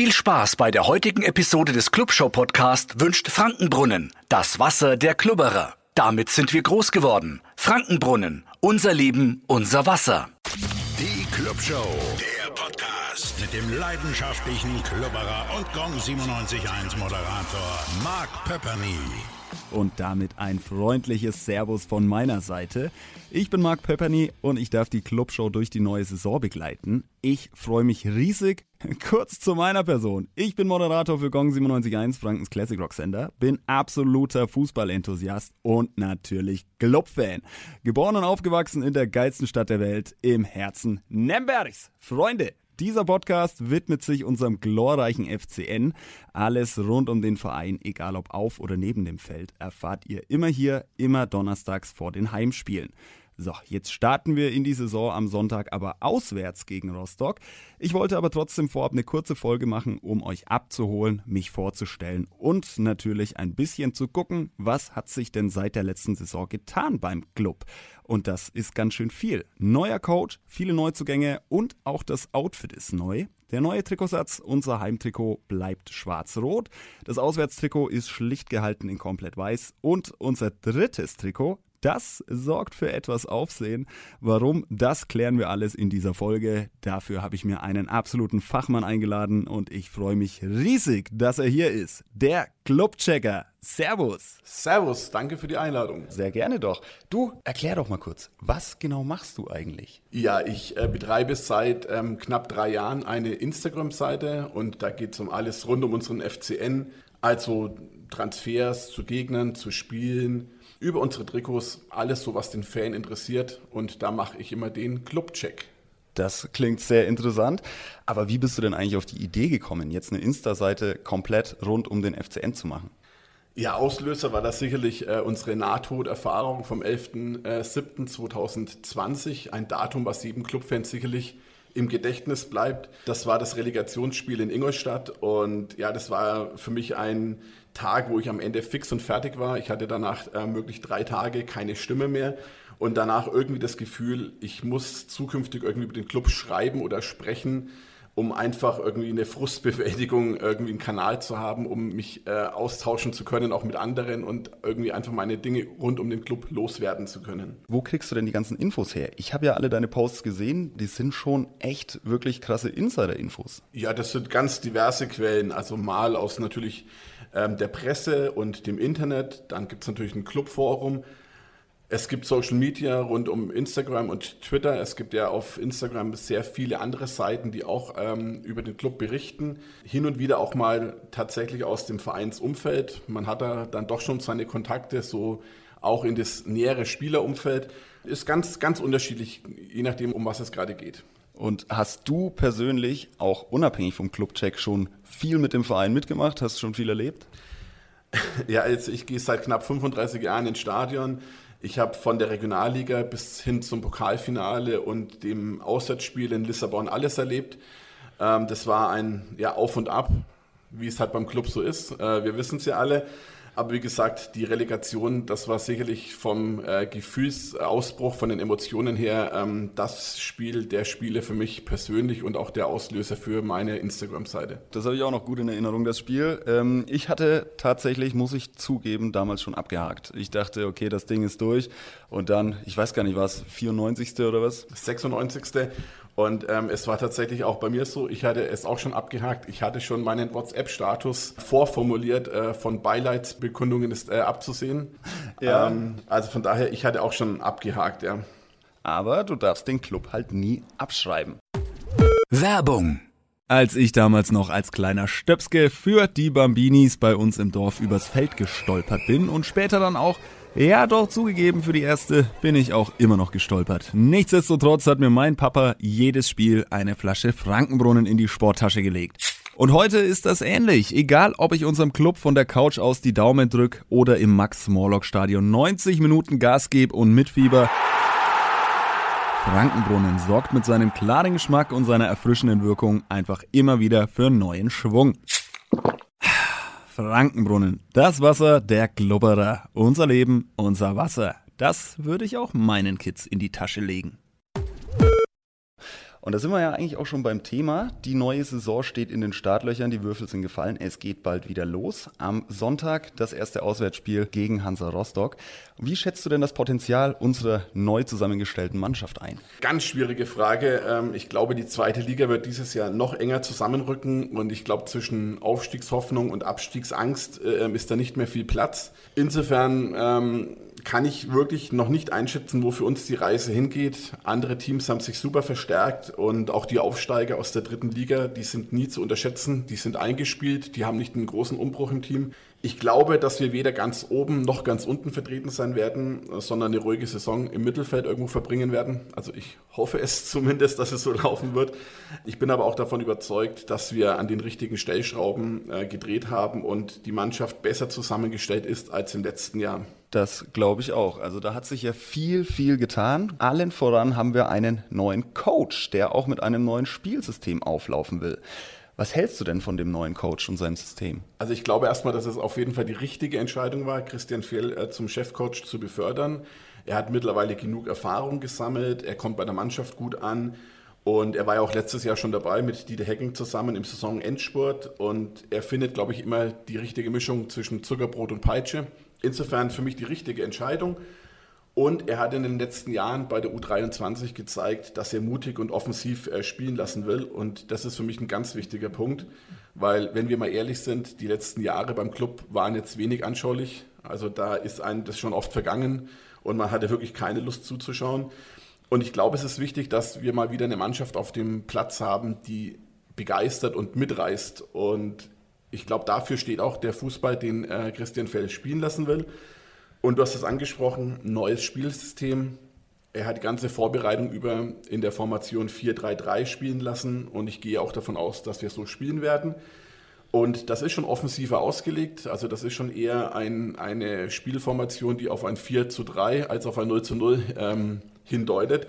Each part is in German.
Viel Spaß bei der heutigen Episode des Clubshow Podcast wünscht Frankenbrunnen, das Wasser der Klubberer. Damit sind wir groß geworden. Frankenbrunnen, unser Leben, unser Wasser. Die Clubshow, der Podcast mit dem leidenschaftlichen Klubberer und Gong 97.1 Moderator Mark Pepperny. Und damit ein freundliches Servus von meiner Seite. Ich bin Marc Pepperny und ich darf die Clubshow durch die neue Saison begleiten. Ich freue mich riesig. Kurz zu meiner Person. Ich bin Moderator für Gong 97.1, Frankens Classic Rock Sender, bin absoluter Fußballenthusiast und natürlich Clubfan. Geboren und aufgewachsen in der geilsten Stadt der Welt, im Herzen Nembergs. Freunde, dieser Podcast widmet sich unserem glorreichen FCN. Alles rund um den Verein, egal ob auf oder neben dem Feld, erfahrt ihr immer hier, immer donnerstags vor den Heimspielen. So, jetzt starten wir in die Saison am Sonntag aber auswärts gegen Rostock. Ich wollte aber trotzdem vorab eine kurze Folge machen, um euch abzuholen, mich vorzustellen und natürlich ein bisschen zu gucken, was hat sich denn seit der letzten Saison getan beim Club. Und das ist ganz schön viel. Neuer Coach, viele Neuzugänge und auch das Outfit ist neu. Der neue Trikotsatz, unser Heimtrikot, bleibt schwarz-rot. Das Auswärtstrikot ist schlicht gehalten in komplett weiß. Und unser drittes Trikot, das sorgt für etwas Aufsehen. Warum? Das klären wir alles in dieser Folge. Dafür habe ich mir einen absoluten Fachmann eingeladen und ich freue mich riesig, dass er hier ist. Der Clubchecker. Servus. Servus, danke für die Einladung. Sehr gerne doch. Du, erklär doch mal kurz, was genau machst du eigentlich? Ja, ich äh, betreibe seit ähm, knapp drei Jahren eine Instagram-Seite und da geht es um alles rund um unseren FCN, also Transfers zu Gegnern, zu Spielen über unsere Trikots, alles so, was den Fan interessiert. Und da mache ich immer den Clubcheck. Das klingt sehr interessant. Aber wie bist du denn eigentlich auf die Idee gekommen, jetzt eine Insta-Seite komplett rund um den FCN zu machen? Ja, Auslöser war das sicherlich äh, unsere Nahtoderfahrung vom 11.07.2020. Ein Datum, was jedem Clubfan sicherlich im Gedächtnis bleibt. Das war das Relegationsspiel in Ingolstadt und ja, das war für mich ein Tag, wo ich am Ende fix und fertig war. Ich hatte danach äh, möglich drei Tage keine Stimme mehr und danach irgendwie das Gefühl, ich muss zukünftig irgendwie über den Club schreiben oder sprechen, um einfach irgendwie eine Frustbewältigung, irgendwie einen Kanal zu haben, um mich äh, austauschen zu können, auch mit anderen und irgendwie einfach meine Dinge rund um den Club loswerden zu können. Wo kriegst du denn die ganzen Infos her? Ich habe ja alle deine Posts gesehen, die sind schon echt wirklich krasse Insider-Infos. Ja, das sind ganz diverse Quellen, also mal aus natürlich ähm, der Presse und dem Internet, dann gibt es natürlich ein Clubforum, es gibt Social Media rund um Instagram und Twitter. Es gibt ja auf Instagram sehr viele andere Seiten, die auch ähm, über den Club berichten. Hin und wieder auch mal tatsächlich aus dem Vereinsumfeld. Man hat da dann doch schon seine Kontakte, so auch in das nähere Spielerumfeld. Ist ganz, ganz unterschiedlich, je nachdem, um was es gerade geht. Und hast du persönlich auch unabhängig vom Clubcheck schon viel mit dem Verein mitgemacht? Hast du schon viel erlebt? Ja, jetzt, ich gehe seit knapp 35 Jahren ins Stadion. Ich habe von der Regionalliga bis hin zum Pokalfinale und dem Auswärtsspiel in Lissabon alles erlebt. Ähm, das war ein ja, Auf und Ab, wie es halt beim Club so ist. Äh, wir wissen es ja alle. Aber wie gesagt, die Relegation, das war sicherlich vom äh, Gefühlsausbruch, von den Emotionen her, ähm, das Spiel der Spiele für mich persönlich und auch der Auslöser für meine Instagram-Seite. Das habe ich auch noch gut in Erinnerung, das Spiel. Ähm, ich hatte tatsächlich, muss ich zugeben, damals schon abgehakt. Ich dachte, okay, das Ding ist durch. Und dann, ich weiß gar nicht, was, 94. oder was? 96. Und ähm, es war tatsächlich auch bei mir so, ich hatte es auch schon abgehakt. Ich hatte schon meinen WhatsApp-Status vorformuliert, äh, von Beileidsbekundungen ist äh, abzusehen. Ja. Ähm, also von daher, ich hatte auch schon abgehakt, ja. Aber du darfst den Club halt nie abschreiben. Werbung als ich damals noch als kleiner Stöpske für die Bambinis bei uns im Dorf übers Feld gestolpert bin und später dann auch ja, doch zugegeben, für die erste bin ich auch immer noch gestolpert. Nichtsdestotrotz hat mir mein Papa jedes Spiel eine Flasche Frankenbrunnen in die Sporttasche gelegt. Und heute ist das ähnlich. Egal, ob ich unserem Club von der Couch aus die Daumen drück oder im Max-Morlock-Stadion 90 Minuten Gas gebe und mitfieber. Frankenbrunnen sorgt mit seinem klaren Geschmack und seiner erfrischenden Wirkung einfach immer wieder für neuen Schwung. Frankenbrunnen. Das Wasser der Glubberer. Unser Leben, unser Wasser. Das würde ich auch meinen Kids in die Tasche legen. Und da sind wir ja eigentlich auch schon beim Thema. Die neue Saison steht in den Startlöchern, die Würfel sind gefallen, es geht bald wieder los. Am Sonntag das erste Auswärtsspiel gegen Hansa Rostock. Wie schätzt du denn das Potenzial unserer neu zusammengestellten Mannschaft ein? Ganz schwierige Frage. Ähm, ich glaube, die zweite Liga wird dieses Jahr noch enger zusammenrücken und ich glaube, zwischen Aufstiegshoffnung und Abstiegsangst äh, ist da nicht mehr viel Platz. Insofern ähm, kann ich wirklich noch nicht einschätzen, wo für uns die Reise hingeht. Andere Teams haben sich super verstärkt und auch die Aufsteiger aus der dritten Liga, die sind nie zu unterschätzen, die sind eingespielt, die haben nicht einen großen Umbruch im Team. Ich glaube, dass wir weder ganz oben noch ganz unten vertreten sein werden, sondern eine ruhige Saison im Mittelfeld irgendwo verbringen werden. Also ich hoffe es zumindest, dass es so laufen wird. Ich bin aber auch davon überzeugt, dass wir an den richtigen Stellschrauben äh, gedreht haben und die Mannschaft besser zusammengestellt ist als im letzten Jahr. Das glaube ich auch. Also da hat sich ja viel, viel getan. Allen voran haben wir einen neuen Coach, der auch mit einem neuen Spielsystem auflaufen will. Was hältst du denn von dem neuen Coach und seinem System? Also ich glaube erstmal, dass es auf jeden Fall die richtige Entscheidung war, Christian Fehl äh, zum Chefcoach zu befördern. Er hat mittlerweile genug Erfahrung gesammelt, er kommt bei der Mannschaft gut an und er war ja auch letztes Jahr schon dabei mit Dieter Hecking zusammen im Saisonendspurt und er findet, glaube ich, immer die richtige Mischung zwischen Zuckerbrot und Peitsche. Insofern für mich die richtige Entscheidung. Und er hat in den letzten Jahren bei der U23 gezeigt, dass er mutig und offensiv äh, spielen lassen will. Und das ist für mich ein ganz wichtiger Punkt, weil, wenn wir mal ehrlich sind, die letzten Jahre beim Club waren jetzt wenig anschaulich. Also da ist einem das schon oft vergangen und man hatte wirklich keine Lust zuzuschauen. Und ich glaube, es ist wichtig, dass wir mal wieder eine Mannschaft auf dem Platz haben, die begeistert und mitreißt. Und ich glaube, dafür steht auch der Fußball, den äh, Christian Fell spielen lassen will. Und du hast es angesprochen, neues Spielsystem. Er hat die ganze Vorbereitung über in der Formation 4-3-3 spielen lassen und ich gehe auch davon aus, dass wir so spielen werden. Und das ist schon offensiver ausgelegt. Also das ist schon eher ein, eine Spielformation, die auf ein 4 zu 3 als auf ein 0 zu 0 ähm, hindeutet.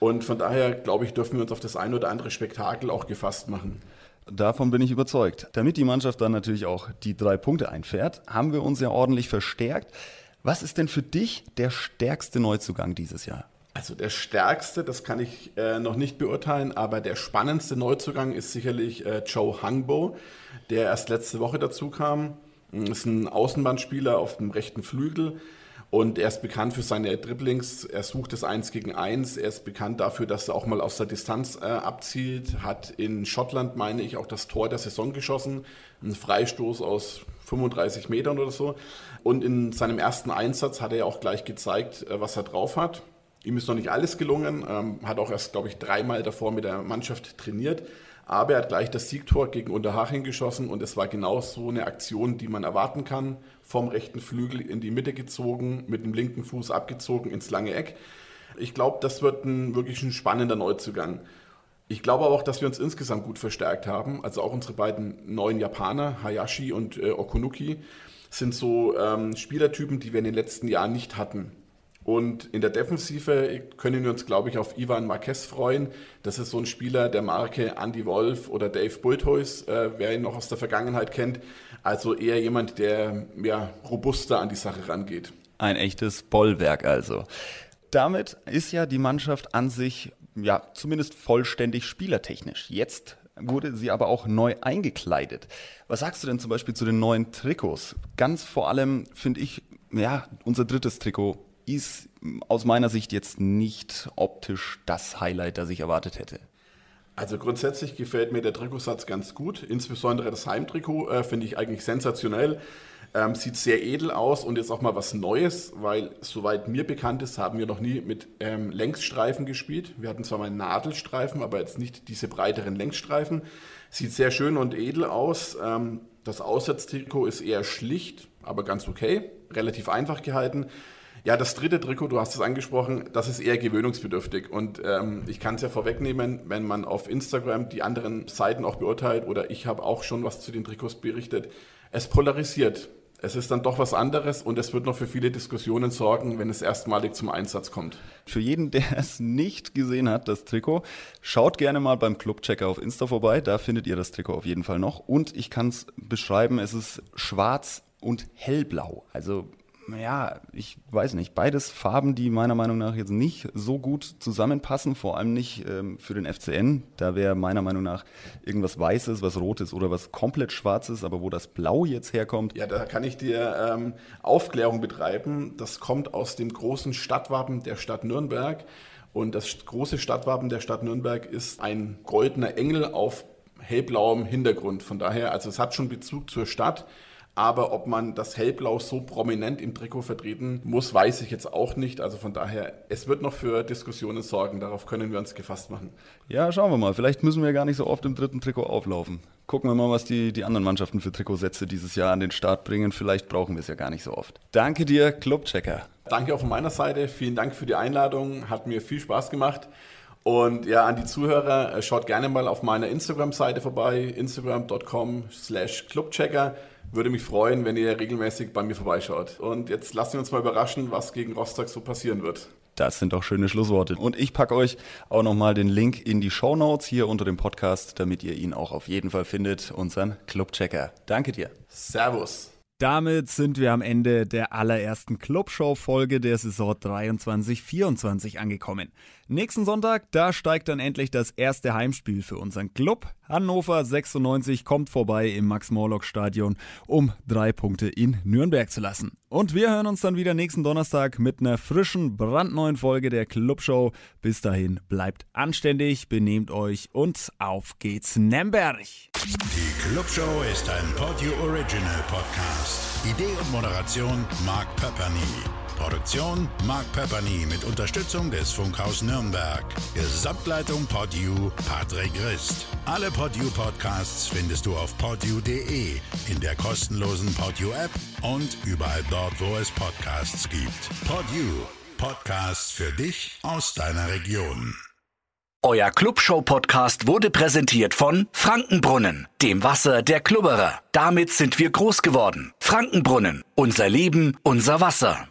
Und von daher, glaube ich, dürfen wir uns auf das ein oder andere Spektakel auch gefasst machen. Davon bin ich überzeugt. Damit die Mannschaft dann natürlich auch die drei Punkte einfährt, haben wir uns ja ordentlich verstärkt. Was ist denn für dich der stärkste Neuzugang dieses Jahr? Also der stärkste, das kann ich äh, noch nicht beurteilen, aber der spannendste Neuzugang ist sicherlich äh, Joe Hangbo, der erst letzte Woche dazu kam. Ist ein Außenbahnspieler auf dem rechten Flügel und er ist bekannt für seine Dribblings. Er sucht das Eins gegen Eins. Er ist bekannt dafür, dass er auch mal aus der Distanz äh, abzielt. Hat in Schottland, meine ich, auch das Tor der Saison geschossen. Ein Freistoß aus 35 Metern oder so. Und in seinem ersten Einsatz hat er ja auch gleich gezeigt, äh, was er drauf hat. Ihm ist noch nicht alles gelungen, ähm, hat auch erst, glaube ich, dreimal davor mit der Mannschaft trainiert. Aber er hat gleich das Siegtor gegen Unterhaching geschossen und es war genau so eine Aktion, die man erwarten kann. Vom rechten Flügel in die Mitte gezogen, mit dem linken Fuß abgezogen ins lange Eck. Ich glaube, das wird ein wirklich ein spannender Neuzugang. Ich glaube auch, dass wir uns insgesamt gut verstärkt haben. Also auch unsere beiden neuen Japaner, Hayashi und äh, Okunuki, sind so ähm, Spielertypen, die wir in den letzten Jahren nicht hatten. Und in der Defensive können wir uns, glaube ich, auf Ivan Marquez freuen. Das ist so ein Spieler der Marke Andy Wolf oder Dave Bulthuis, äh, wer ihn noch aus der Vergangenheit kennt. Also eher jemand, der ja, robuster an die Sache rangeht. Ein echtes Bollwerk also. Damit ist ja die Mannschaft an sich ja zumindest vollständig spielertechnisch. Jetzt wurde sie aber auch neu eingekleidet. Was sagst du denn zum Beispiel zu den neuen Trikots? Ganz vor allem finde ich, ja, unser drittes Trikot ist aus meiner Sicht jetzt nicht optisch das Highlight, das ich erwartet hätte. Also grundsätzlich gefällt mir der Trikotsatz ganz gut. Insbesondere das Heimtrikot äh, finde ich eigentlich sensationell. Ähm, sieht sehr edel aus und jetzt auch mal was Neues, weil soweit mir bekannt ist, haben wir noch nie mit ähm, Längsstreifen gespielt. Wir hatten zwar mal Nadelstreifen, aber jetzt nicht diese breiteren Längsstreifen. Sieht sehr schön und edel aus. Ähm, das Aussatztrikot ist eher schlicht, aber ganz okay. Relativ einfach gehalten. Ja, das dritte Trikot, du hast es angesprochen, das ist eher gewöhnungsbedürftig. Und ähm, ich kann es ja vorwegnehmen, wenn man auf Instagram die anderen Seiten auch beurteilt oder ich habe auch schon was zu den Trikots berichtet. Es polarisiert. Es ist dann doch was anderes und es wird noch für viele Diskussionen sorgen, wenn es erstmalig zum Einsatz kommt. Für jeden, der es nicht gesehen hat, das Trikot, schaut gerne mal beim Clubchecker auf Insta vorbei. Da findet ihr das Trikot auf jeden Fall noch. Und ich kann es beschreiben, es ist schwarz und hellblau. Also ja, ich weiß nicht, beides Farben, die meiner Meinung nach jetzt nicht so gut zusammenpassen, vor allem nicht ähm, für den FCN. Da wäre meiner Meinung nach irgendwas Weißes, was Rotes oder was komplett Schwarzes, aber wo das Blau jetzt herkommt. Ja, da kann ich dir ähm, Aufklärung betreiben. Das kommt aus dem großen Stadtwappen der Stadt Nürnberg. Und das große Stadtwappen der Stadt Nürnberg ist ein goldener Engel auf hellblauem Hintergrund. Von daher, also es hat schon Bezug zur Stadt. Aber ob man das Hellblau so prominent im Trikot vertreten muss, weiß ich jetzt auch nicht. Also von daher, es wird noch für Diskussionen sorgen. Darauf können wir uns gefasst machen. Ja, schauen wir mal. Vielleicht müssen wir gar nicht so oft im dritten Trikot auflaufen. Gucken wir mal, was die, die anderen Mannschaften für Trikotsätze dieses Jahr an den Start bringen. Vielleicht brauchen wir es ja gar nicht so oft. Danke dir, Clubchecker. Danke auch von meiner Seite. Vielen Dank für die Einladung. Hat mir viel Spaß gemacht. Und ja, an die Zuhörer, äh, schaut gerne mal auf meiner Instagram-Seite vorbei, instagram.com slash clubchecker. Würde mich freuen, wenn ihr regelmäßig bei mir vorbeischaut. Und jetzt lassen wir uns mal überraschen, was gegen Rostock so passieren wird. Das sind doch schöne Schlussworte. Und ich packe euch auch nochmal den Link in die Show Notes hier unter dem Podcast, damit ihr ihn auch auf jeden Fall findet, unseren Clubchecker. Danke dir. Servus. Damit sind wir am Ende der allerersten Clubshow-Folge der Saison 23-24 angekommen. Nächsten Sonntag, da steigt dann endlich das erste Heimspiel für unseren Club. Hannover 96 kommt vorbei im Max-Morlock-Stadion, um drei Punkte in Nürnberg zu lassen. Und wir hören uns dann wieder nächsten Donnerstag mit einer frischen, brandneuen Folge der Clubshow. Bis dahin, bleibt anständig, benehmt euch und auf geht's, Nürnberg! Die Clubshow ist ein Podio Original Podcast. Idee und Moderation Mark Pepperny. Produktion Mark Pepperny mit Unterstützung des Funkhaus Nürnberg. Gesamtleitung Podio Patrick Christ. Alle Podio Podcasts findest du auf podio.de, in der kostenlosen Podio App und überall dort, wo es Podcasts gibt. Podio. Podcasts für dich aus deiner Region. Euer Clubshow-Podcast wurde präsentiert von Frankenbrunnen, dem Wasser der Klubberer. Damit sind wir groß geworden. Frankenbrunnen, unser Leben, unser Wasser.